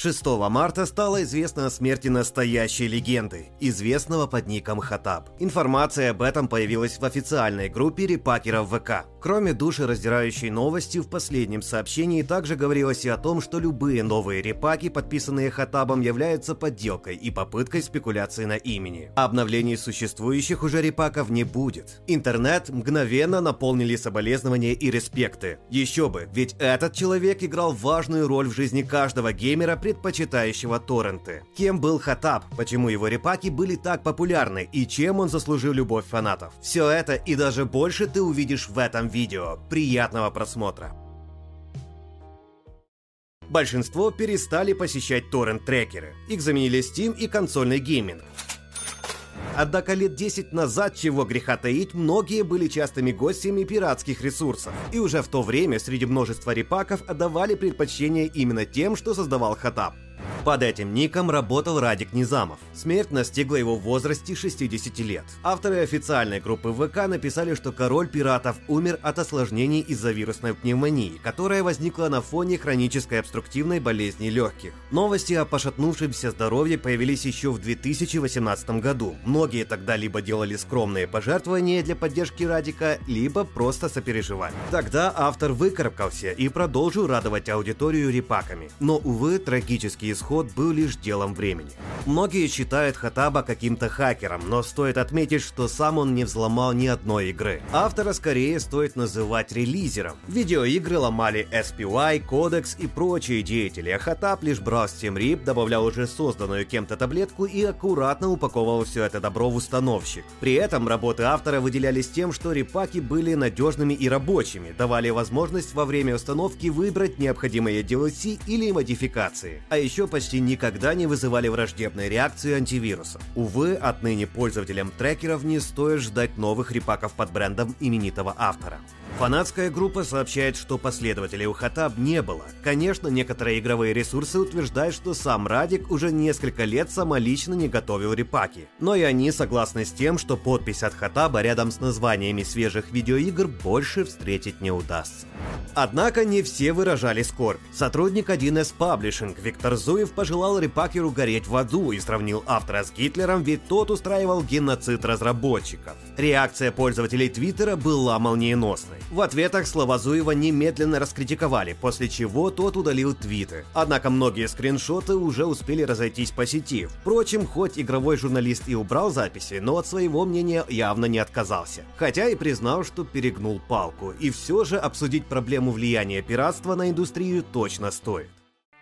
6 марта стало известно о смерти настоящей легенды, известного под ником Хатаб. Информация об этом появилась в официальной группе репакеров ВК. Кроме душераздирающей новости, в последнем сообщении также говорилось и о том, что любые новые репаки, подписанные Хатабом, являются подделкой и попыткой спекуляции на имени. А обновлений существующих уже репаков не будет. Интернет мгновенно наполнили соболезнования и респекты. Еще бы, ведь этот человек играл важную роль в жизни каждого геймера, предпочитающего торренты. Кем был Хатаб, почему его репаки были так популярны и чем он заслужил любовь фанатов. Все это и даже больше ты увидишь в этом видео. Приятного просмотра! Большинство перестали посещать торрент-трекеры. Их заменили Steam и консольный гейминг. Однако лет 10 назад, чего греха таить, многие были частыми гостями пиратских ресурсов. И уже в то время среди множества репаков отдавали предпочтение именно тем, что создавал Хатаб. Под этим ником работал Радик Низамов. Смерть настигла его в возрасте 60 лет. Авторы официальной группы ВК написали, что король пиратов умер от осложнений из-за вирусной пневмонии, которая возникла на фоне хронической обструктивной болезни легких. Новости о пошатнувшемся здоровье появились еще в 2018 году. Многие тогда либо делали скромные пожертвования для поддержки Радика, либо просто сопереживали. Тогда автор выкарабкался и продолжил радовать аудиторию репаками. Но, увы, трагический исход исход был лишь делом времени. Многие считают Хатаба каким-то хакером, но стоит отметить, что сам он не взломал ни одной игры. Автора скорее стоит называть релизером. Видеоигры ломали SPY, Codex и прочие деятели, а Хатаб лишь брал Steam RIP, добавлял уже созданную кем-то таблетку и аккуратно упаковывал все это добро в установщик. При этом работы автора выделялись тем, что репаки были надежными и рабочими, давали возможность во время установки выбрать необходимые DLC или модификации. А еще почти почти никогда не вызывали враждебной реакции антивирусов. Увы, отныне пользователям трекеров не стоит ждать новых репаков под брендом именитого автора. Фанатская группа сообщает, что последователей у Хатаб не было. Конечно, некоторые игровые ресурсы утверждают, что сам Радик уже несколько лет самолично не готовил репаки. Но и они согласны с тем, что подпись от Хатаба рядом с названиями свежих видеоигр больше встретить не удастся. Однако не все выражали скорбь. Сотрудник 1С Publishing Виктор Зуев пожелал репакеру гореть в аду и сравнил автора с Гитлером, ведь тот устраивал геноцид разработчиков. Реакция пользователей Твиттера была молниеносной. В ответах слова Зуева немедленно раскритиковали, после чего тот удалил твиты. Однако многие скриншоты уже успели разойтись по сети. Впрочем, хоть игровой журналист и убрал записи, но от своего мнения явно не отказался. Хотя и признал, что перегнул палку. И все же обсудить проблему влияния пиратства на индустрию точно стоит.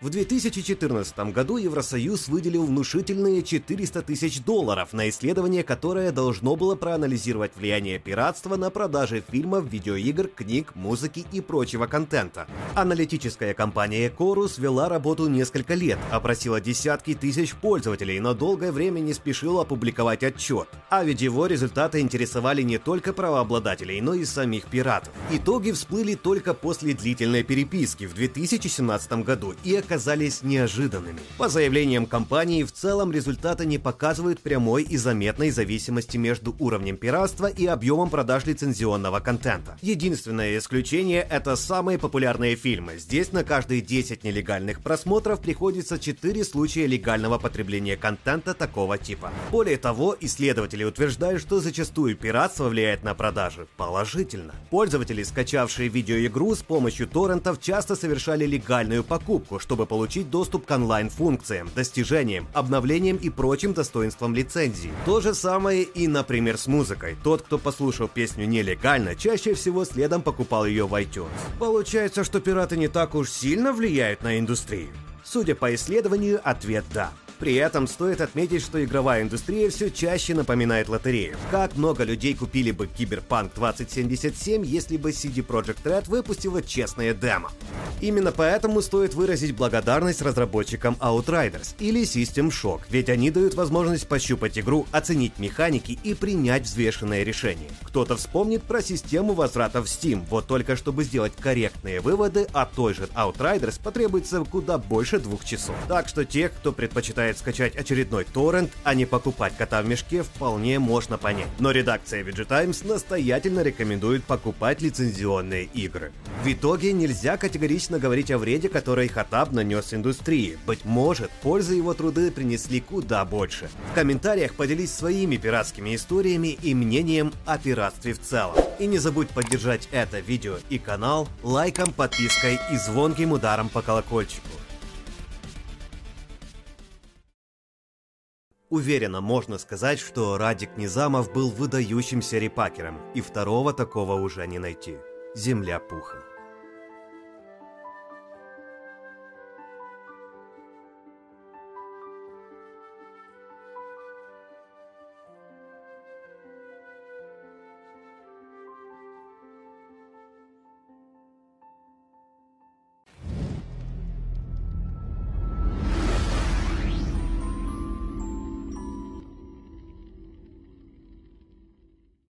В 2014 году Евросоюз выделил внушительные 400 тысяч долларов на исследование, которое должно было проанализировать влияние пиратства на продажи фильмов, видеоигр, книг, музыки и прочего контента. Аналитическая компания Chorus вела работу несколько лет, опросила десятки тысяч пользователей, но долгое время не спешила опубликовать отчет. А ведь его результаты интересовали не только правообладателей, но и самих пиратов. Итоги всплыли только после длительной переписки в 2017 году и оказались неожиданными. По заявлениям компании, в целом результаты не показывают прямой и заметной зависимости между уровнем пиратства и объемом продаж лицензионного контента. Единственное исключение – это самые популярные фильмы. Здесь на каждые 10 нелегальных просмотров приходится 4 случая легального потребления контента такого типа. Более того, исследователи утверждают, что зачастую пиратство влияет на продажи положительно. Пользователи, скачавшие видеоигру с помощью торрентов, часто совершали легальную покупку, что чтобы получить доступ к онлайн-функциям, достижениям, обновлениям и прочим достоинствам лицензии. То же самое и, например, с музыкой. Тот, кто послушал песню нелегально, чаще всего следом покупал ее в iTunes. Получается, что пираты не так уж сильно влияют на индустрию? Судя по исследованию, ответ «да». При этом стоит отметить, что игровая индустрия все чаще напоминает лотерею. Как много людей купили бы Киберпанк 2077, если бы CD Projekt Red выпустила честное демо? Именно поэтому стоит выразить благодарность разработчикам Outriders или System Shock, ведь они дают возможность пощупать игру, оценить механики и принять взвешенное решение. Кто-то вспомнит про систему возврата в Steam, вот только чтобы сделать корректные выводы о той же Outriders потребуется куда больше двух часов. Так что тех, кто предпочитает скачать очередной торрент, а не покупать кота в мешке, вполне можно понять. Но редакция VG Times настоятельно рекомендует покупать лицензионные игры. В итоге нельзя категорично говорить о вреде, который Хатаб нанес индустрии. Быть может, пользы его труды принесли куда больше. В комментариях поделись своими пиратскими историями и мнением о пиратстве в целом. И не забудь поддержать это видео и канал лайком, подпиской и звонким ударом по колокольчику. Уверенно можно сказать, что Радик Низамов был выдающимся репакером, и второго такого уже не найти. Земля пухом.